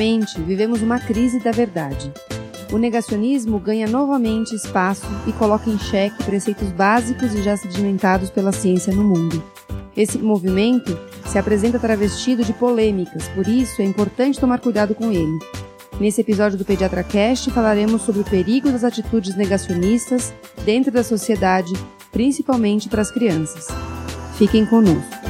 Atualmente, vivemos uma crise da verdade. O negacionismo ganha novamente espaço e coloca em xeque preceitos básicos e já sedimentados pela ciência no mundo. Esse movimento se apresenta travestido de polêmicas, por isso é importante tomar cuidado com ele. Nesse episódio do Pediatra Cast falaremos sobre o perigo das atitudes negacionistas dentro da sociedade, principalmente para as crianças. Fiquem conosco.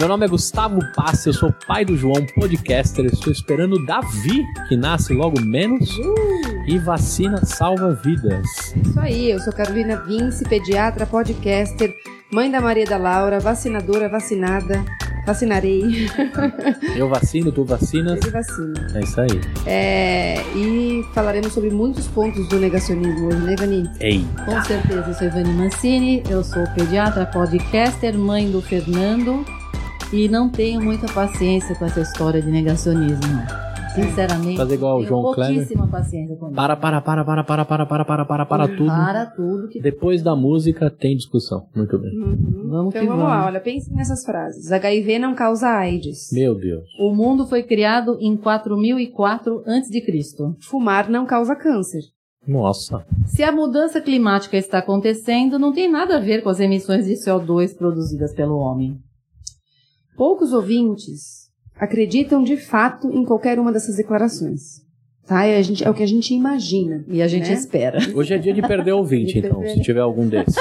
Meu nome é Gustavo Passi, eu sou pai do João, podcaster. Estou esperando o Davi, que nasce logo menos. Uh! E vacina salva vidas. Isso aí, eu sou Carolina Vince, pediatra, podcaster, mãe da Maria da Laura, vacinadora, vacinada. Vacinarei. Eu vacino, tu vacinas. Ele vacina. É isso aí. É, e falaremos sobre muitos pontos do negacionismo hoje, né, Ivani? Ei. Com certeza, eu sou Ivani Mancini, eu sou pediatra, podcaster, mãe do Fernando e não tenho muita paciência com essa história de negacionismo. Sinceramente, fazer igual o João Kleber. pouquíssima paciência com isso. Para, para, para, para, para, para, para, para, para, para tudo. Para tudo. Que... Depois da música tem discussão. Muito bem. Uhum. Vamos então que vamos, vamos lá, olha, pense nessas frases. HIV não causa AIDS. Meu Deus. O mundo foi criado em 4004 a.C. Fumar não causa câncer. Nossa. Se a mudança climática está acontecendo, não tem nada a ver com as emissões de CO2 produzidas pelo homem. Poucos ouvintes acreditam de fato em qualquer uma dessas declarações. Tá? É, gente, é o que a gente imagina. E a gente né? espera. Hoje é dia de perder ouvinte, então, perder... se tiver algum desses.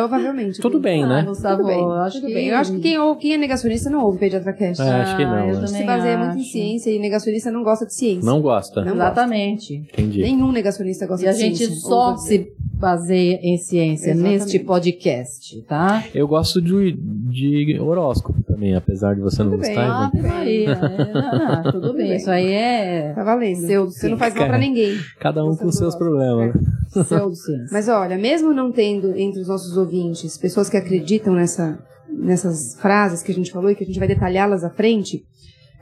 Provavelmente. Tudo bem, né? Ah, Gustavo, tudo bem. Eu acho tudo que... bem. Eu acho que quem, ou, quem é negacionista não ouve Pediatra Cast. É, acho que não. Ah, né? Se baseia muito em ciência e negacionista não gosta de ciência. Não gosta. Não Exatamente. Gosta. Entendi. Nenhum negacionista gosta e de ciência. E a gente só se baseia em ciência Exatamente. neste podcast, tá? Eu gosto de, de horóscopo também, apesar de você tudo não bem. gostar. Ah, Maria. É, não, não, tudo bem. Isso aí é. Tá valendo. Seu você não faz mal pra ninguém. Cada um com seus problemas. É. Mas olha, mesmo não tendo entre os nossos ouvintes pessoas que acreditam nessa, nessas frases que a gente falou e que a gente vai detalhá-las à frente,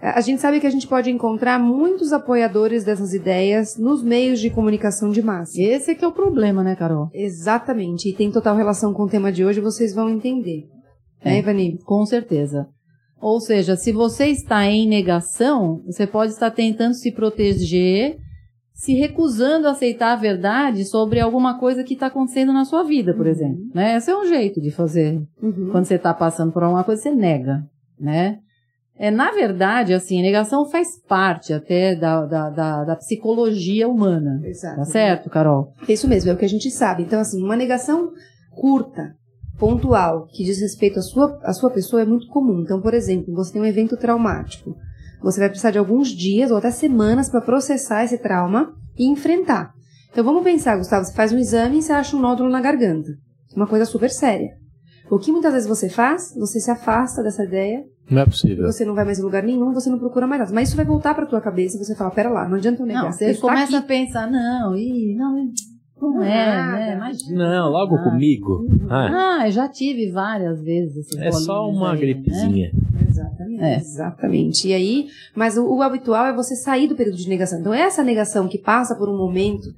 a gente sabe que a gente pode encontrar muitos apoiadores dessas ideias nos meios de comunicação de massa. Esse é que é o problema, né, Carol? Exatamente. E tem total relação com o tema de hoje, vocês vão entender. É, né, Ivani? Com certeza. Ou seja, se você está em negação, você pode estar tentando se proteger, se recusando a aceitar a verdade sobre alguma coisa que está acontecendo na sua vida, por uhum. exemplo. Né? Esse é um jeito de fazer. Uhum. Quando você está passando por alguma coisa, você nega, né? É, na verdade, assim, a negação faz parte até da, da, da, da psicologia humana. Exato. Tá certo, Carol? É isso mesmo, é o que a gente sabe. Então, assim, uma negação curta, pontual, que diz respeito à sua, à sua pessoa é muito comum. Então, por exemplo, você tem um evento traumático. Você vai precisar de alguns dias ou até semanas para processar esse trauma e enfrentar. Então, vamos pensar, Gustavo, você faz um exame e você acha um nódulo na garganta. Uma coisa super séria. O que muitas vezes você faz? Você se afasta dessa ideia não é possível. Você não vai mais em lugar nenhum, você não procura mais nada. Mas isso vai voltar pra tua cabeça e você fala, pera lá, não adianta eu negar. Não, você começa tá a pensar, não, ih, não, não é, né? Imagina. Não, logo ah, comigo. Ah. ah, já tive várias vezes. É só uma aí, gripezinha. Né? Exatamente. É. Exatamente. E aí, mas o, o habitual é você sair do período de negação. Então, essa negação que passa por um momento,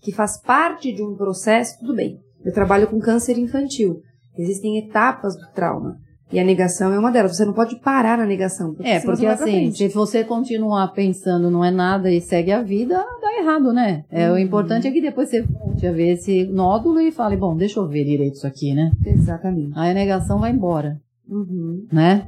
que faz parte de um processo, tudo bem. Eu trabalho com câncer infantil. Existem etapas do trauma. E a negação é uma delas. Você não pode parar na negação. Porque é, porque assim, se você continuar pensando não é nada e segue a vida, dá errado, né? É, uhum. O importante é que depois você volte a ver esse nódulo e fale, bom, deixa eu ver direito isso aqui, né? Exatamente. Aí a negação vai embora. Uhum. Né?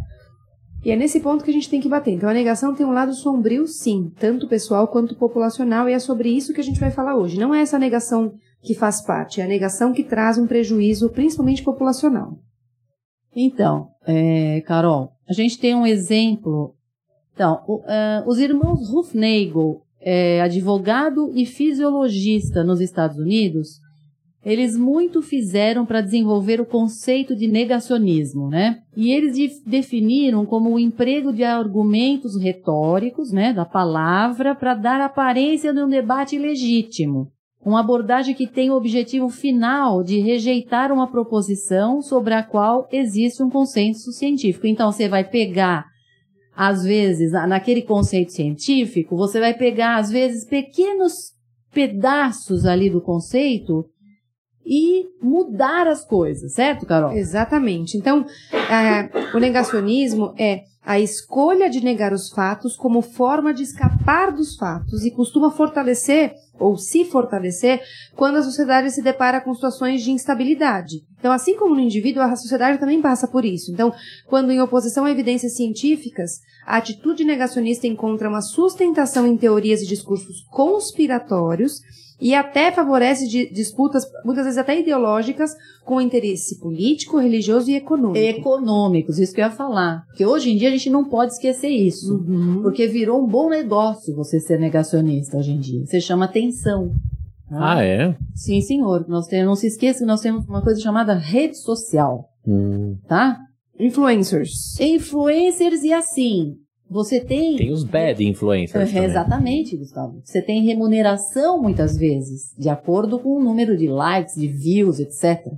E é nesse ponto que a gente tem que bater. Então a negação tem um lado sombrio, sim, tanto pessoal quanto populacional, e é sobre isso que a gente vai falar hoje. Não é essa negação que faz parte, é a negação que traz um prejuízo, principalmente populacional. Então, é, Carol, a gente tem um exemplo. Então, o, uh, os irmãos Hufnagel, é, advogado e fisiologista nos Estados Unidos, eles muito fizeram para desenvolver o conceito de negacionismo, né? E eles de definiram como o emprego de argumentos retóricos, né, da palavra, para dar aparência de um debate legítimo. Uma abordagem que tem o objetivo final de rejeitar uma proposição sobre a qual existe um consenso científico. Então, você vai pegar, às vezes, naquele conceito científico, você vai pegar, às vezes, pequenos pedaços ali do conceito e mudar as coisas, certo, Carol? Exatamente. Então, o negacionismo é a escolha de negar os fatos como forma de escapar dos fatos e costuma fortalecer ou se fortalecer quando a sociedade se depara com situações de instabilidade. Então, assim como no indivíduo, a sociedade também passa por isso. Então, quando em oposição a evidências científicas, a atitude negacionista encontra uma sustentação em teorias e discursos conspiratórios e até favorece disputas, muitas vezes até ideológicas, com interesse político, religioso e econômico. Econômicos, isso que eu ia falar. Porque hoje em dia a gente não pode esquecer isso. Uhum. Porque virou um bom negócio você ser negacionista hoje em dia. Você chama atenção. Tá? Ah, é? Sim, senhor. Nós temos, não se esqueça que nós temos uma coisa chamada rede social. Hum. Tá? Influencers. Influencers e assim, você tem. Tem os bad influencers. É, exatamente, Gustavo. Você tem remuneração muitas vezes, de acordo com o número de likes, de views, etc.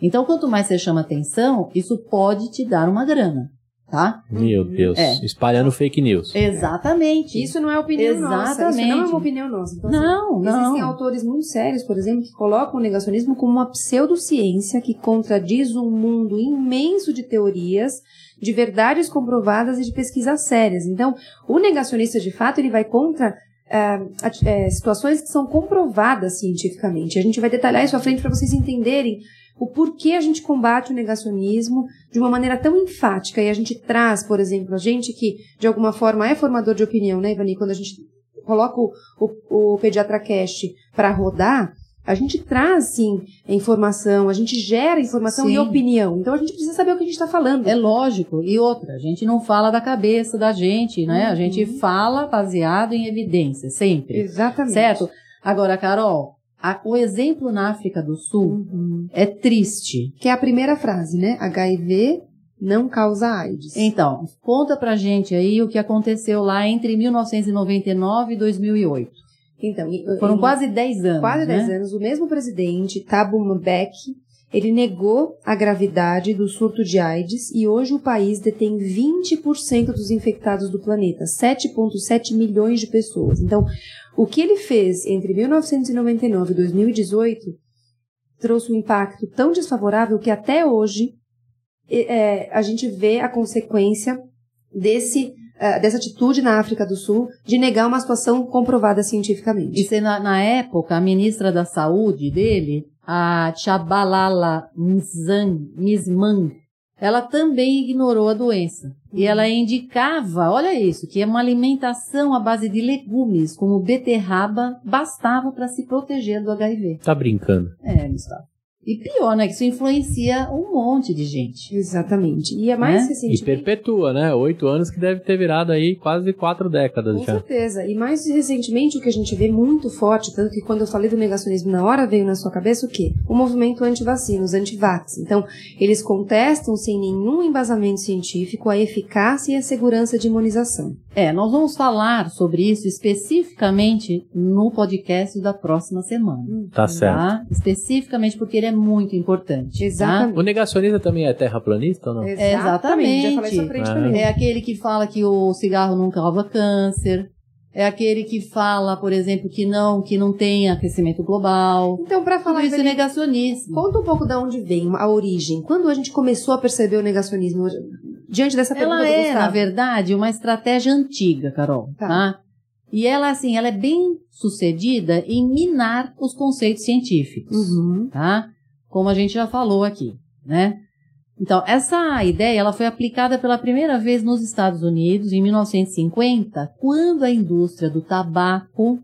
Então, quanto mais você chama atenção, isso pode te dar uma grana, tá? Meu Deus. É. Espalhando fake news. Exatamente. Isso não é opinião Exatamente. nossa. Isso não é uma opinião nossa. Então, assim, não, não. Existem autores muito sérios, por exemplo, que colocam o negacionismo como uma pseudociência que contradiz um mundo imenso de teorias de verdades comprovadas e de pesquisas sérias. Então, o negacionista, de fato, ele vai contra é, é, situações que são comprovadas cientificamente. A gente vai detalhar isso à frente para vocês entenderem o porquê a gente combate o negacionismo de uma maneira tão enfática. E a gente traz, por exemplo, a gente que de alguma forma é formador de opinião, né, Ivani? Quando a gente coloca o, o, o Pediatra Cast para rodar, a gente traz, sim, informação, a gente gera informação sim. e opinião. Então a gente precisa saber o que a gente está falando. É lógico. E outra, a gente não fala da cabeça da gente, né? Uhum. A gente uhum. fala baseado em evidência, sempre. Exatamente. Certo? Agora, Carol, a, o exemplo na África do Sul uhum. é triste. Que é a primeira frase, né? HIV não causa AIDS. Então, conta pra gente aí o que aconteceu lá entre 1999 e 2008. Então, foram quase 10 anos. Quase 10 né? anos. O mesmo presidente, Thabo Mbeki, ele negou a gravidade do surto de AIDS e hoje o país detém 20% dos infectados do planeta, 7,7 milhões de pessoas. Então, o que ele fez entre 1999 e 2018 trouxe um impacto tão desfavorável que até hoje é, a gente vê a consequência desse dessa atitude na África do Sul de negar uma situação comprovada cientificamente. E na, na época, a ministra da Saúde dele, a Chabalala Mizmang, ela também ignorou a doença. E ela uhum. indicava, olha isso, que uma alimentação à base de legumes, como beterraba, bastava para se proteger do HIV. Tá brincando? É, Gustavo. E pior, né? Que isso influencia um monte de gente. Exatamente. E é mais né? recentemente... E perpetua, né? Oito anos que deve ter virado aí quase quatro décadas Com já. certeza. E mais recentemente o que a gente vê muito forte, tanto que quando eu falei do negacionismo na hora veio na sua cabeça o quê? O movimento anti-vacina, os anti-vax. Então, eles contestam sem nenhum embasamento científico a eficácia e a segurança de imunização. É, nós vamos falar sobre isso especificamente no podcast da próxima semana. Tá, tá? certo. Especificamente porque ele é muito importante. Tá? Exatamente. Tá? O negacionista também é terraplanista ou não? Exatamente. Já falei isso à frente é. também. É aquele que fala que o cigarro não causa câncer. É aquele que fala, por exemplo, que não, que não tem aquecimento global. Então, para falar isso é negacionismo. Conta um pouco de onde vem a origem. Quando a gente começou a perceber o negacionismo diante dessa pergunta Ela é, na verdade, uma estratégia antiga, Carol, tá? tá? E ela, assim, ela é bem sucedida em minar os conceitos científicos, uhum. tá? Como a gente já falou aqui, né? Então, essa ideia ela foi aplicada pela primeira vez nos Estados Unidos em 1950, quando a indústria do tabaco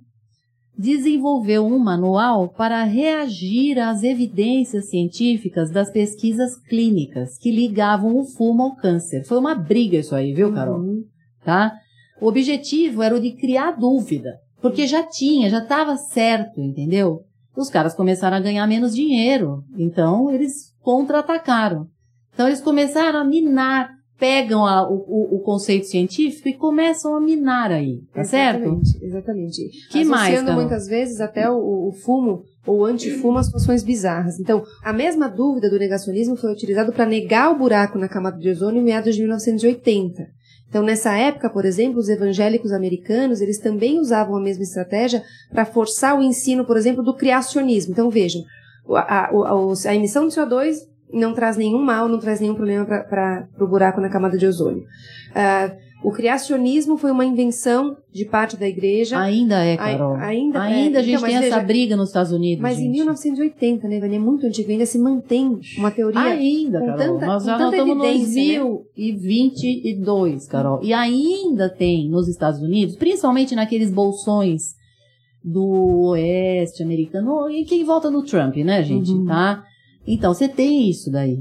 desenvolveu um manual para reagir às evidências científicas das pesquisas clínicas que ligavam o fumo ao câncer. Foi uma briga isso aí, viu, Carol? Uhum. Tá? O objetivo era o de criar dúvida, porque já tinha, já estava certo, entendeu? os caras começaram a ganhar menos dinheiro. Então, eles contra-atacaram. Então, eles começaram a minar, pegam a, o, o, conceito científico e começam a minar aí, tá exatamente, certo? Exatamente. Que Associando mais, Carol? muitas vezes até o, o fumo ou antifumo as funções bizarras. Então, a mesma dúvida do negacionismo foi utilizado para negar o buraco na camada de ozônio em meados de 1980. Então, nessa época, por exemplo, os evangélicos americanos, eles também usavam a mesma estratégia para forçar o ensino, por exemplo, do criacionismo. Então, vejam, a, a, a emissão de CO2 não traz nenhum mal, não traz nenhum problema para o buraco na camada de ozônio. Uh, o criacionismo foi uma invenção de parte da igreja. Ainda é, Carol. A, ainda, ainda é. a gente então, tem veja, essa briga nos Estados Unidos. Mas gente. em 1980, né, Vânia? É muito antigo, ainda se mantém uma teoria. Ainda, com Carol. Tanta, Nós já não estamos em 2022, né? Carol. E ainda tem nos Estados Unidos, principalmente naqueles bolsões do oeste americano, e quem volta no Trump, né, gente? Uhum. Tá? Então, você tem isso daí.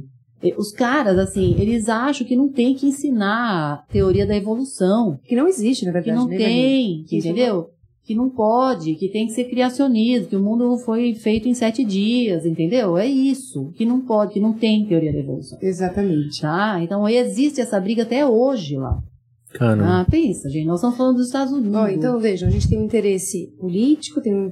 Os caras, assim, eles acham que não tem que ensinar teoria da evolução. Que não existe, na verdade. Que não né, tem, que entendeu? Que não pode, que tem que ser criacionismo, que o mundo foi feito em sete dias, entendeu? É isso. Que não pode, que não tem teoria da evolução. Exatamente. Tá? Então existe essa briga até hoje lá. Caramba. Ah, pensa, gente, nós estamos falando dos Estados Unidos. Oh, então, vejam, a gente tem um interesse político, tem um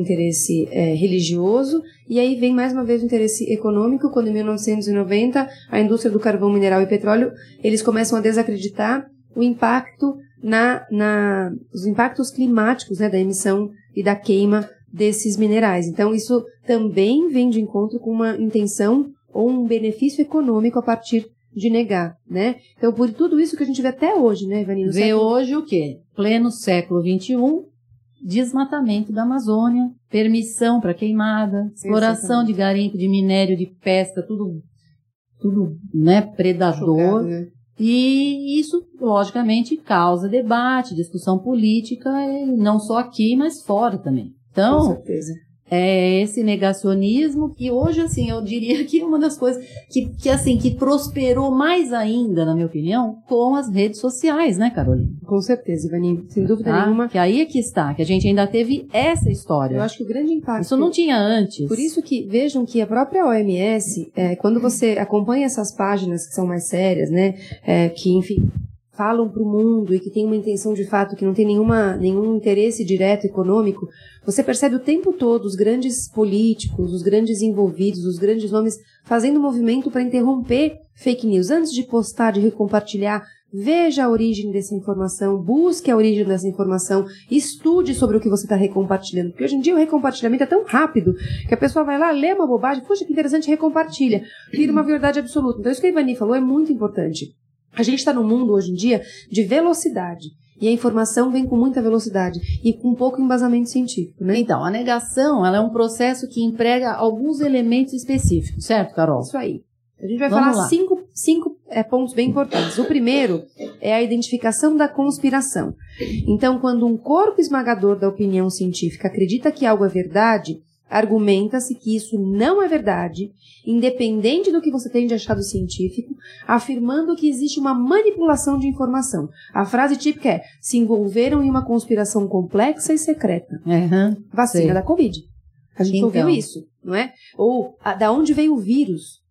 interesse é, religioso, e aí vem mais uma vez o interesse econômico, quando em 1990 a indústria do carvão mineral e petróleo, eles começam a desacreditar o impacto na, na os impactos climáticos, né, da emissão e da queima desses minerais. Então, isso também vem de encontro com uma intenção ou um benefício econômico a partir de negar, né? Então, por tudo isso que a gente vê até hoje, né, Ivanino? Vê século... hoje o quê? Pleno século XXI, desmatamento da Amazônia, permissão para queimada, exploração de garimpo, de minério, de pesca, tudo, tudo, né, predador. Chocado, né? E isso, logicamente, causa debate, discussão política, não só aqui, mas fora também. Então, Com certeza é esse negacionismo que hoje, assim, eu diria que é uma das coisas que, que, assim, que prosperou mais ainda, na minha opinião, com as redes sociais, né, Carolina? Com certeza, Ivani, sem dúvida tá? nenhuma. Que aí é que está, que a gente ainda teve essa história. Eu acho que o grande impacto... Isso não tinha antes. Por isso que, vejam que a própria OMS, é, quando você acompanha essas páginas que são mais sérias, né, é, que, enfim, falam para o mundo e que tem uma intenção de fato que não tem nenhuma, nenhum interesse direto econômico, você percebe o tempo todo os grandes políticos, os grandes envolvidos, os grandes nomes fazendo movimento para interromper fake news. Antes de postar, de recompartilhar, veja a origem dessa informação, busque a origem dessa informação, estude sobre o que você está recompartilhando. Porque hoje em dia o recompartilhamento é tão rápido que a pessoa vai lá, lê uma bobagem, puxa que interessante, recompartilha. Vira uma verdade absoluta. Então isso que a Ivani falou é muito importante. A gente está num mundo hoje em dia de velocidade. E a informação vem com muita velocidade e com pouco embasamento científico, né? Então, a negação ela é um processo que emprega alguns elementos específicos, certo, Carol? Isso aí. A gente vai Vamos falar lá. cinco, cinco é, pontos bem importantes. O primeiro é a identificação da conspiração. Então, quando um corpo esmagador da opinião científica acredita que algo é verdade, argumenta-se que isso não é verdade, independente do que você tem de achado científico, afirmando que existe uma manipulação de informação. A frase típica é: se envolveram em uma conspiração complexa e secreta. Uhum, Vacina sei. da Covid. A gente então. ouviu isso, não é? Ou a, da onde veio o vírus?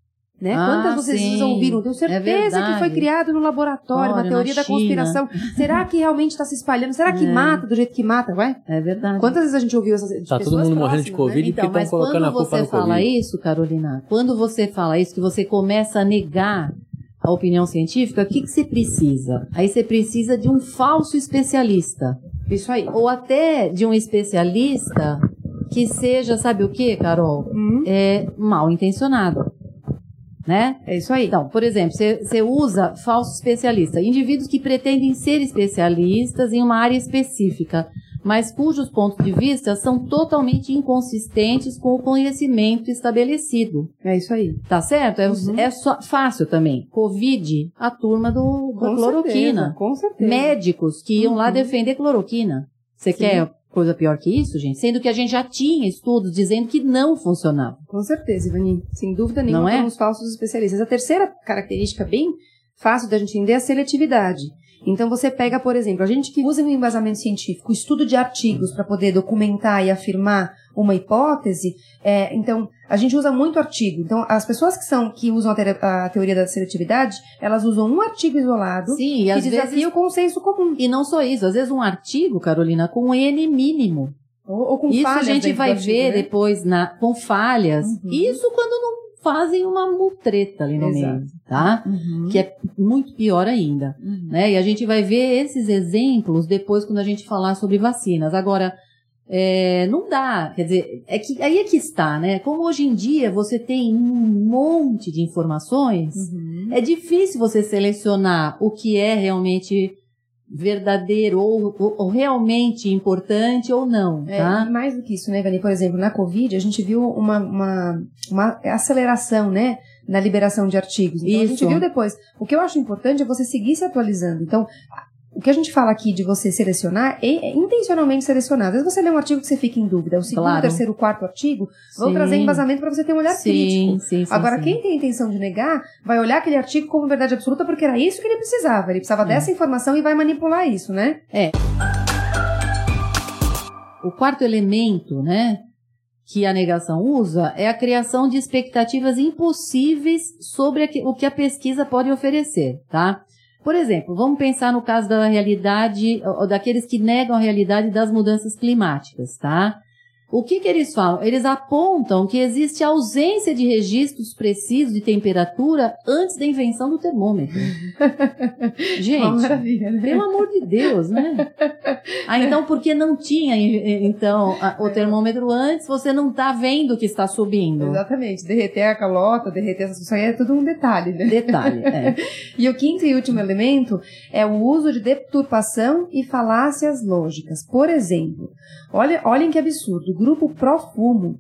Né? Ah, Quantas vocês sim. ouviram? Tenho é certeza é que foi criado no laboratório, Olha, uma teoria da conspiração. Será que realmente está se espalhando? Será que é. mata do jeito que mata? Ué? É verdade. Quantas vezes a gente ouviu essas Tá todo mundo morrendo de Covid né? então, porque estão colocando a culpa no Covid. quando você fala isso, Carolina, quando você fala isso, que você começa a negar a opinião científica, o que, que você precisa? Aí você precisa de um falso especialista. Isso aí. Ou até de um especialista que seja, sabe o que, Carol? Hum. É mal intencionado né? É isso aí. Então, por exemplo, você usa falso especialista, indivíduos que pretendem ser especialistas em uma área específica, mas cujos pontos de vista são totalmente inconsistentes com o conhecimento estabelecido. É isso aí. Tá certo? É, uhum. é só, fácil também. Covid, a turma do, do cloroquina. Certeza, com certeza. Médicos que iam uhum. lá defender cloroquina. Você quer coisa pior que isso, gente? Sendo que a gente já tinha estudos dizendo que não funcionava. Com certeza, Ivani. Sem dúvida nenhuma, não é? os falsos especialistas. A terceira característica bem fácil da gente entender é a seletividade. Então você pega, por exemplo, a gente que usa um embasamento científico, estudo de artigos para poder documentar e afirmar uma hipótese, é, então a gente usa muito artigo. Então as pessoas que são que usam a, te a teoria da seletividade, elas usam um artigo isolado Sim, e que desafia vezes o consenso comum. e não só isso, às vezes um artigo, Carolina, com um N mínimo. Ou, ou com Isso a falhas gente dentro vai do artigo, ver né? depois na, com falhas. Uhum. Isso quando não fazem uma mutreta ali no Exato. meio, tá? Uhum. Que é muito pior ainda, Uhum. né? E a gente vai ver esses exemplos depois quando a gente falar sobre vacinas. Agora, é, não dá, quer dizer, é que, aí é que está, né? Como hoje em dia você tem um monte de informações, Uhum. é difícil você selecionar o que é realmente verdadeiro ou, ou- ou realmente importante ou não, É, tá? e mais do que isso, né, Vani? Por exemplo, na Covid, a gente viu uma, uma, uma aceleração, né, na liberação de artigos. Então, a gente Isso. viu depois. O que eu acho importante é você seguir se atualizando. Então, o que a gente fala aqui de você selecionar é, é intencionalmente selecionar. Às vezes você lê um artigo que você fica em dúvida. O segundo, Claro. terceiro, quarto artigo vão Sim. trazer embasamento para você ter um olhar sim, crítico. sim, sim, Agora, sim. quem tem a intenção de negar, vai olhar aquele artigo como verdade absoluta porque era isso que ele precisava. Ele precisava É. dessa informação e vai manipular isso, né? O quarto elemento, né, que a negação usa é a criação de expectativas impossíveis sobre o que a pesquisa pode oferecer, tá? Por exemplo, vamos pensar no caso da realidade, ou daqueles que negam a realidade das mudanças climáticas, tá? O que que eles falam? Eles apontam que existe ausência de registros precisos de temperatura antes da invenção do termômetro. Gente, né? pelo amor de Deus, né? Ah, então porque não tinha então a- o termômetro antes, você não tá vendo que está subindo. Exatamente. Derreter a calota, derreter essa isso aí é tudo um detalhe, né? Detalhe, é. E o quinto e último elemento é o uso de deturpação e falácias lógicas. Por exemplo, olha, olhem que absurdo. Grupo pró-fumo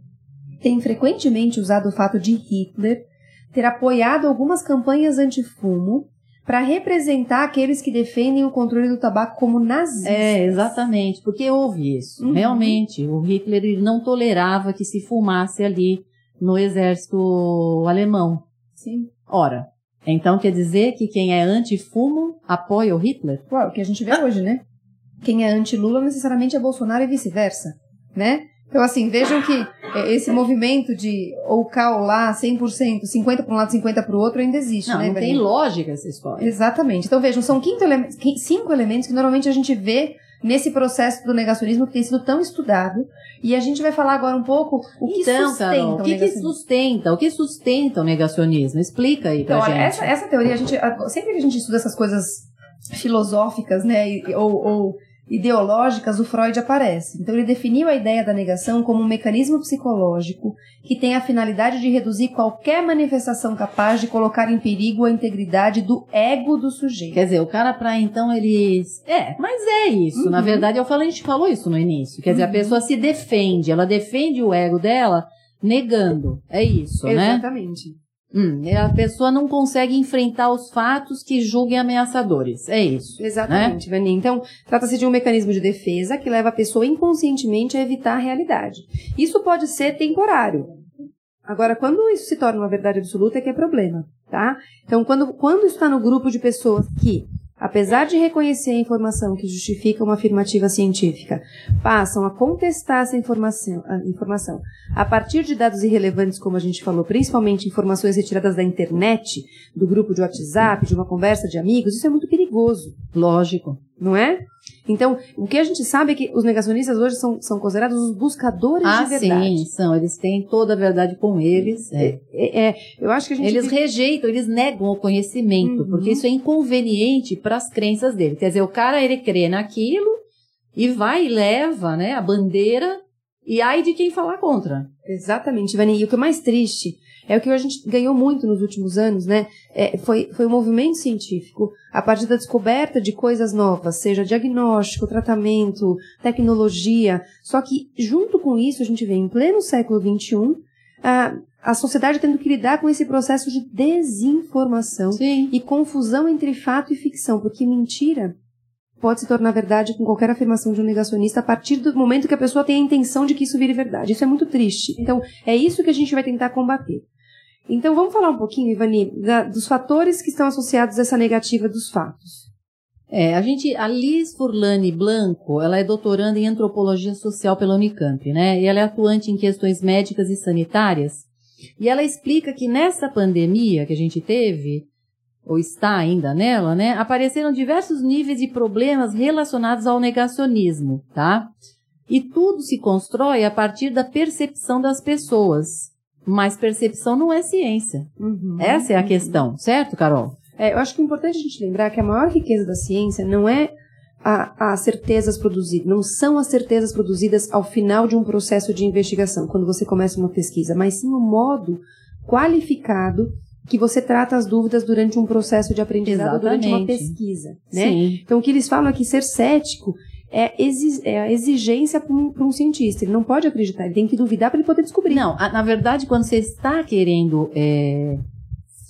tem frequentemente usado o fato de Hitler ter apoiado algumas campanhas anti-fumo para representar aqueles que defendem o controle do tabaco como nazistas. É, exatamente, porque houve isso. Uhum. Realmente, o Hitler ele não tolerava que se fumasse ali no exército alemão. Sim. Ora, então quer dizer que quem é anti-fumo apoia o Hitler? Ué, o que a gente vê hoje, né? Quem é anti-Lula necessariamente é Bolsonaro e vice-versa, né? Então, assim, vejam que é, esse movimento de ou cá ou lá, 100%, 50 para um lado, 50 para o outro, ainda existe, Não, né? não tem lógica essa história. Exatamente. Então, vejam, são ele- cinco elementos que normalmente a gente vê nesse processo do negacionismo que tem sido tão estudado. E a gente vai falar agora um pouco o que então, sustenta Carol, o o que, que sustenta? O que sustenta o negacionismo? Explica aí pra Então, olha, gente. essa, essa teoria, a gente, sempre que a gente estuda essas coisas filosóficas, né, ou, ou ideológicas, o Freud aparece. Então, ele definiu a ideia da negação como um mecanismo psicológico que tem a finalidade de reduzir qualquer manifestação capaz de colocar em perigo a integridade do ego do sujeito. Quer dizer, o cara pra então ele. É, mas é isso. Na Uhum. verdade, eu falei, a gente falou isso no início. Quer dizer, a Uhum. pessoa se defende, ela defende o ego dela negando. É isso, né? Exatamente. Hum, a pessoa não consegue enfrentar os fatos que julguem ameaçadores. É isso. Exatamente, Vani. Então, trata-se de um mecanismo de defesa que leva a pessoa inconscientemente a evitar a realidade. Isso pode ser temporário. Agora, quando isso se torna uma verdade absoluta, é que é problema, tá? Então, quando, quando está no grupo de pessoas que, apesar de reconhecer a informação que justifica uma afirmativa científica, passam a contestar essa informação, a informação a partir de dados irrelevantes, como a gente falou, principalmente informações retiradas da internet, do grupo de WhatsApp, de uma conversa de amigos, isso é muito perigoso, Lógico. Não é? Então, o que a gente sabe é que os negacionistas hoje são, são considerados os buscadores Ah, de verdade. sim, são. Eles têm toda a verdade com eles. É. É, é, eu acho que a gente Eles vive- rejeitam, eles negam o conhecimento, Uhum. porque isso é inconveniente para as crenças dele. Quer dizer, o cara ele crê naquilo e vai e leva, né, a bandeira e ai de quem falar contra. Exatamente, Vani. E o que é mais triste é o que a gente ganhou muito nos últimos anos, né? É, foi, foi o movimento científico, a partir da descoberta de coisas novas, seja diagnóstico, tratamento, tecnologia. Só que, junto com isso, a gente vê em pleno século XXI a, a sociedade tendo que lidar com esse processo de desinformação Sim. e confusão entre fato e ficção, porque mentira pode se tornar verdade com qualquer afirmação de um negacionista a partir do momento que a pessoa tem a intenção de que isso vire verdade. Isso é muito triste. Então, é isso que a gente vai tentar combater. Então, vamos falar um pouquinho, Ivani, da- dos fatores que estão associados a essa negativa dos fatos. É, a gente, a Liz Furlani Blanco, ela é doutoranda em antropologia social pela Unicamp, né? E ela é atuante em questões médicas e sanitárias. E ela explica que nessa pandemia que a gente teve, ou está ainda nela, né? Apareceram diversos níveis de problemas relacionados ao negacionismo, tá? E tudo se constrói a partir da percepção das pessoas. Mas percepção não é ciência. Uhum. Essa é a questão, certo, Carol? É, eu acho que é importante a gente lembrar que a maior riqueza da ciência não é as certezas produzidas, não são as certezas produzidas ao final de um processo de investigação, quando você começa uma pesquisa, mas sim o modo qualificado que você trata as dúvidas durante um processo de aprendizado, Exatamente. durante uma pesquisa, né? Sim. Então, o que eles falam é que ser cético é, é a exigência para um, um cientista. Ele não pode acreditar, ele tem que duvidar para ele poder descobrir. Não, a- na verdade, quando você está querendo, é,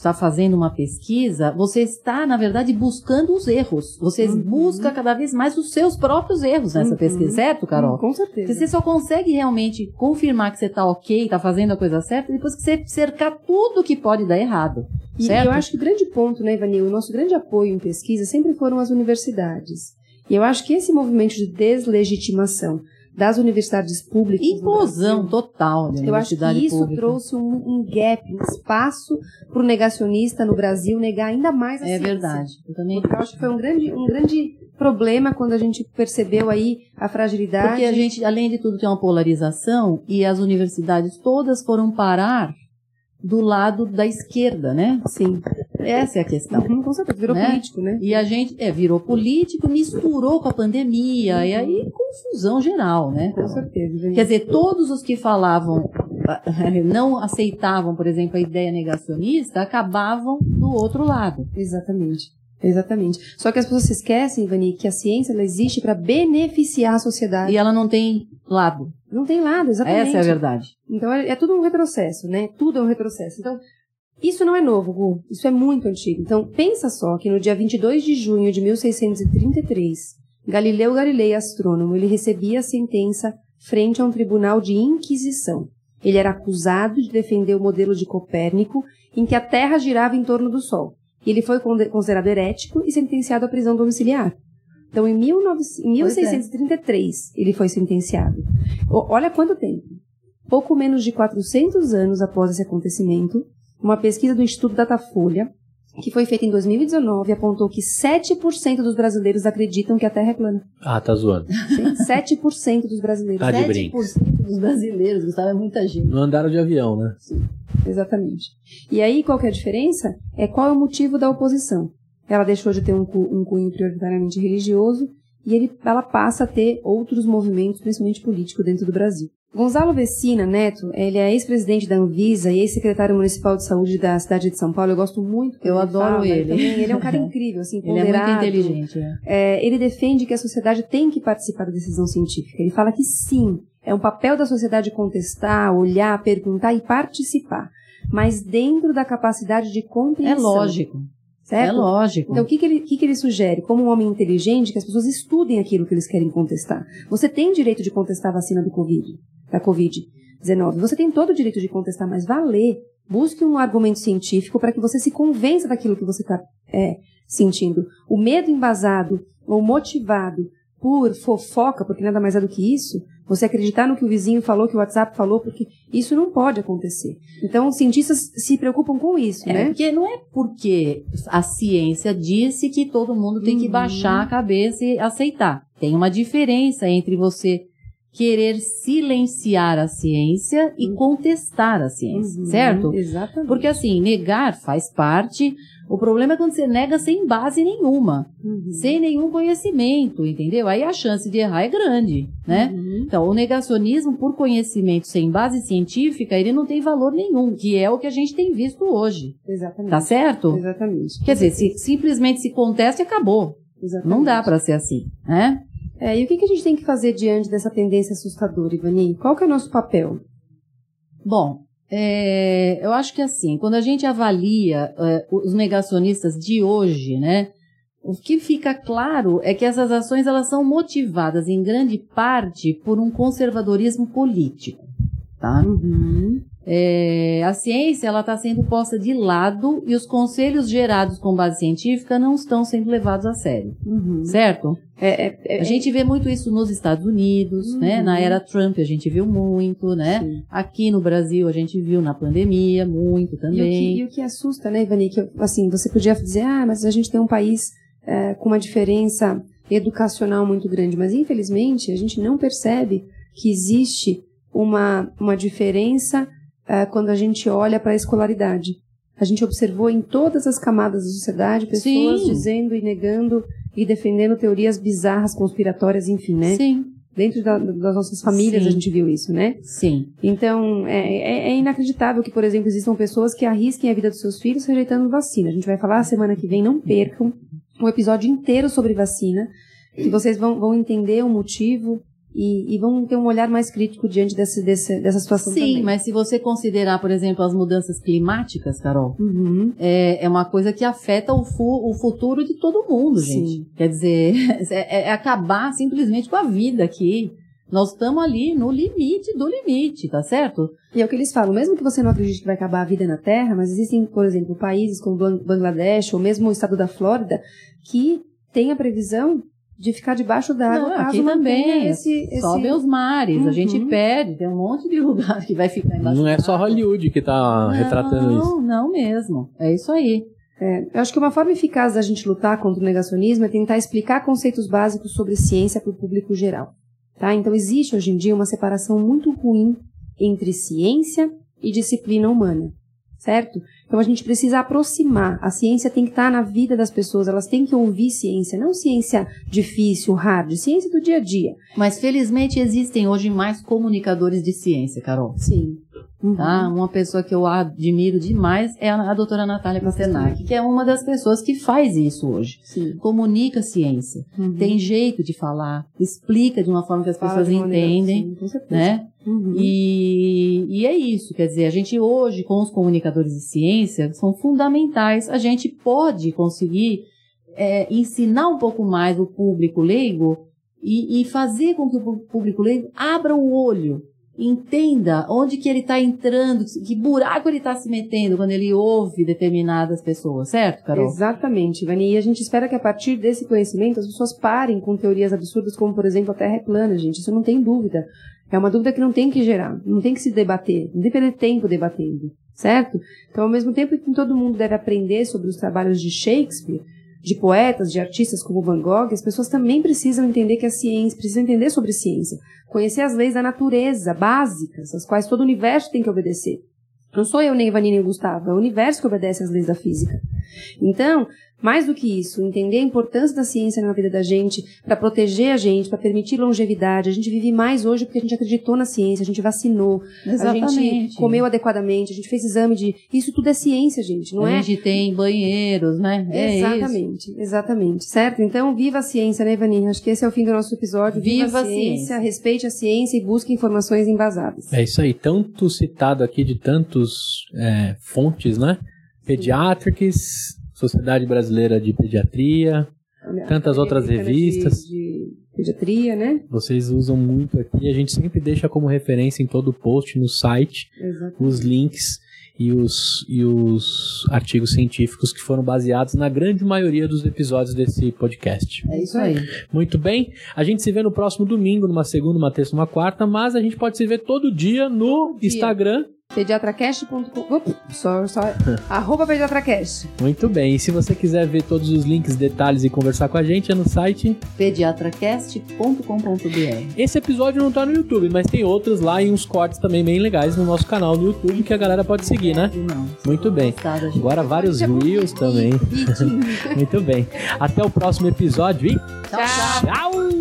está fazendo uma pesquisa, você está, na verdade, buscando os erros. Você Uhum. busca cada vez mais os seus próprios erros nessa Uhum. pesquisa, certo, Carol? Hum, Com certeza. você só consegue realmente confirmar que você está ok, está fazendo a coisa certa, depois que você cercar tudo que pode dar errado. E certo? eu acho que o grande ponto, né, Ivanil, o nosso grande apoio em pesquisa sempre foram as universidades. E eu acho que esse movimento de deslegitimação das universidades públicas. Brasil, total da Eu acho que isso pública. trouxe um, um gap, um espaço para o negacionista no Brasil negar ainda mais a É ciência. verdade. Eu também Porque eu acho que foi um grande, um grande problema quando a gente percebeu aí a fragilidade. Porque a gente, além de tudo, tem uma polarização e as universidades todas foram parar do lado da esquerda, né? Sim. Essa é a questão. Uhum, com certeza. Virou Né? político, né? E a gente é, virou político, misturou com a pandemia, e aí confusão geral, né? Com certeza. Ivanil. Quer dizer, todos os que falavam, não aceitavam, por exemplo, a ideia negacionista, acabavam do outro lado. Exatamente. Exatamente. Só que as pessoas se esquecem, Ivani, que a ciência ela existe para beneficiar a sociedade. E ela não tem lado. Não tem lado, exatamente. Essa é a verdade. Então é, é tudo um retrocesso, né? Tudo é um retrocesso. Então, isso não é novo, Gu. Isso é muito antigo. Então, pensa só que no dia 22 de junho de 1633, Galileu Galilei, astrônomo, ele recebia a sentença frente a um tribunal de inquisição. Ele era acusado de defender o modelo de Copérnico, em que a Terra girava em torno do Sol. E ele foi considerado herético e sentenciado à prisão domiciliar. Então, em, 19 em 1633, ele foi sentenciado. O- olha quanto tempo. Pouco menos de 400 anos após esse acontecimento, uma pesquisa do Instituto Datafolha, que foi feita em 2019, apontou que 7% dos brasileiros acreditam que a Terra é plana. Ah, tá zoando. Sim, 7% dos brasileiros. Tá de brinco. 7% dos brasileiros, Gustavo, é muita gente. Não andaram de avião, né? Exatamente. E aí, qual que é a diferença? É qual é o motivo da oposição. Ela deixou de ter um, um cunho prioritariamente religioso e ele, ela passa a ter outros movimentos, principalmente político, dentro do Brasil. Gonzalo Vecina Neto, ele é ex-presidente da Anvisa e ex-secretário municipal de saúde da cidade de São Paulo. Eu gosto muito. Eu ele adoro fala, ele. Também, ele é um cara incrível, assim, Ele é muito ponderado. inteligente. é. É, ele defende que a sociedade tem que participar da decisão científica. Ele fala que sim, é um papel da sociedade contestar, olhar, perguntar e participar, mas dentro da capacidade de É compreensão. lógico. Certo? É lógico. Então, o que, que, ele, que, que ele sugere? Como um homem inteligente, que as pessoas estudem aquilo que eles querem contestar. Você tem direito de contestar a vacina do Covid, da Covid-19. Você tem todo o direito de contestar, mas vá ler. Busque um argumento científico para que você se convença daquilo que você está sentindo. O medo embasado ou motivado por fofoca, porque nada mais é do que isso, você acreditar no que o vizinho falou, que o WhatsApp falou, porque isso não pode acontecer. Então, os cientistas se preocupam com isso, É, né? porque não é porque a ciência disse que todo mundo tem que Uhum. baixar a cabeça e aceitar. Tem uma diferença entre você querer silenciar a ciência e Uhum. contestar a ciência, Uhum, certo? Exatamente. Porque assim, negar faz parte. O problema é quando você nega sem base nenhuma, Uhum. sem nenhum conhecimento, entendeu? Aí a chance de errar é grande, né? Uhum. Então, o negacionismo por conhecimento sem base científica, ele não tem valor nenhum, que é o que a gente tem visto hoje. Exatamente. Tá certo? Exatamente. Quer dizer, se simplesmente se contesta e acabou. Exatamente. Não dá pra ser assim, né? É, e o que, que a gente tem que fazer diante dessa tendência assustadora, Ivani? Qual que é o nosso papel? Bom, é, eu acho que assim, quando a gente avalia é, os negacionistas de hoje, né? O que fica claro é que essas ações elas são motivadas em grande parte por um conservadorismo político, tá? Uhum. É, a ciência ela está sendo posta de lado e os conselhos gerados com base científica não estão sendo levados a sério, Uhum. certo? É, é, é, A gente vê muito isso nos Estados Unidos, Uhum. né? Na era Trump a gente viu muito, né? sim. Aqui no Brasil a gente viu na pandemia muito E o, que, também. e o que assusta, né, Ivani, que assim, você podia dizer, ah, mas a gente tem um país é, com uma diferença educacional muito grande, mas infelizmente a gente não percebe que existe uma, uma diferença é, quando a gente olha para a escolaridade. A gente observou em todas as camadas da sociedade pessoas Sim. dizendo e negando e defendendo teorias bizarras, conspiratórias, enfim, né? Sim, Dentro da- das nossas famílias Sim. a gente viu isso, né? sim. Então, é, é- é inacreditável que, por exemplo, existam pessoas que arrisquem a vida dos seus filhos rejeitando vacina. A gente vai falar semana que vem, não percam um episódio inteiro sobre vacina, que vocês vão, vão entender o motivo e, e vão ter um olhar mais crítico diante desse, desse- dessa situação Sim, também. mas se você considerar, por exemplo, as mudanças climáticas, Carol, Uhum. é, é uma coisa que afeta o, fu- o futuro de todo mundo, Sim. gente. Quer dizer, é, é acabar simplesmente com a vida aqui. Nós estamos ali no limite do limite, tá certo? E é o que eles falam, mesmo que você não acredite que vai acabar a vida na Terra, mas existem, por exemplo, países como Ban- Bangladesh ou mesmo o estado da Flórida que tem a previsão de ficar debaixo d'água Não, caso aqui também. esse, esse... Sobem os mares, a gente Uhum. perde, tem um monte de lugar que vai ficar embaixo Não é só. Hollywood que tá não, retratando isso. Não, não mesmo. É isso aí. É, eu acho que uma forma eficaz da gente lutar contra o negacionismo é tentar explicar conceitos básicos sobre ciência para o público geral. Tá? Então existe hoje em dia uma separação muito ruim entre ciência e disciplina humana, certo? Então a gente precisa aproximar. A ciência tem que estar na vida das pessoas, elas têm que ouvir ciência, não ciência difícil, hard, ciência do dia a dia. Mas felizmente existem hoje mais comunicadores de ciência, Carol. Sim. Uhum. Tá? Uma pessoa que eu admiro demais é a, a doutora Natália Pasternak, que é uma das pessoas que faz isso hoje. Sim. Comunica ciência, Uhum. tem jeito de falar, explica de uma forma que as Fala pessoas de maneira- entendem, sim, com certeza. né? Uhum. E, e é isso, quer dizer, a gente hoje, com os comunicadores de ciência, são fundamentais. A gente pode conseguir é, ensinar um pouco mais o público leigo e, e fazer com que o público leigo abra o olho, entenda onde que ele está entrando, que buraco ele está se metendo quando ele ouve determinadas pessoas, certo, Carol? Exatamente, Ivani. E a gente espera que a partir desse conhecimento as pessoas parem com teorias absurdas como, por exemplo, a Terra é plana, gente. Isso não tem dúvida. É uma dúvida que não tem que gerar, não tem que se debater, não tem que perder tempo debatendo, certo? Então, ao mesmo tempo que todo mundo deve aprender sobre os trabalhos de Shakespeare, de poetas, de artistas como Van Gogh, as pessoas também precisam entender que a ciência, precisam entender sobre ciência, conhecer as leis da natureza básicas, as quais todo o universo tem que obedecer. Não sou eu, nem Ivani, nem o Gustavo, é o universo que obedece às leis da física. Então, mais do que isso, entender a importância da ciência na vida da gente, para proteger a gente, para permitir longevidade. A gente vive mais hoje porque a gente acreditou na ciência, a gente vacinou, a gente comeu adequadamente, a gente fez exame de. Isso tudo é ciência, gente, não a é? gente tem banheiros, né? É isso. exatamente, exatamente. Certo? Então, viva a ciência, né, Ivani? Acho que esse é o fim do nosso episódio. Viva, Viva a a ciência, ciência. respeite a ciência e busque informações embasadas. É isso aí, tanto citado aqui de tantos é, fontes, né? Pediatrics, Sociedade Brasileira de Pediatria, tantas outras revistas. De, de pediatria, né? vocês usam muito aqui. A gente sempre deixa como referência em todo post no site Exatamente. os links e os, e os artigos científicos que foram baseados na grande maioria dos episódios desse podcast. É isso aí. Muito bem, a gente se vê no próximo domingo, numa segunda, uma terça, uma quarta, mas a gente pode se ver todo dia no. Instagram. Pediatracast.com. Opa, Só, só. arroba Pediatracast. Muito bem, e se você quiser ver todos os links, detalhes e conversar com a gente, é no site. pediatracast.com.br Esse episódio não tá no YouTube, mas tem outros lá e uns cortes também bem legais no nosso canal no YouTube que a galera pode seguir, né? Não. Muito bem. Agora vários reels também. Muito bem. Até o próximo episódio e Tchau, tchau. tchau!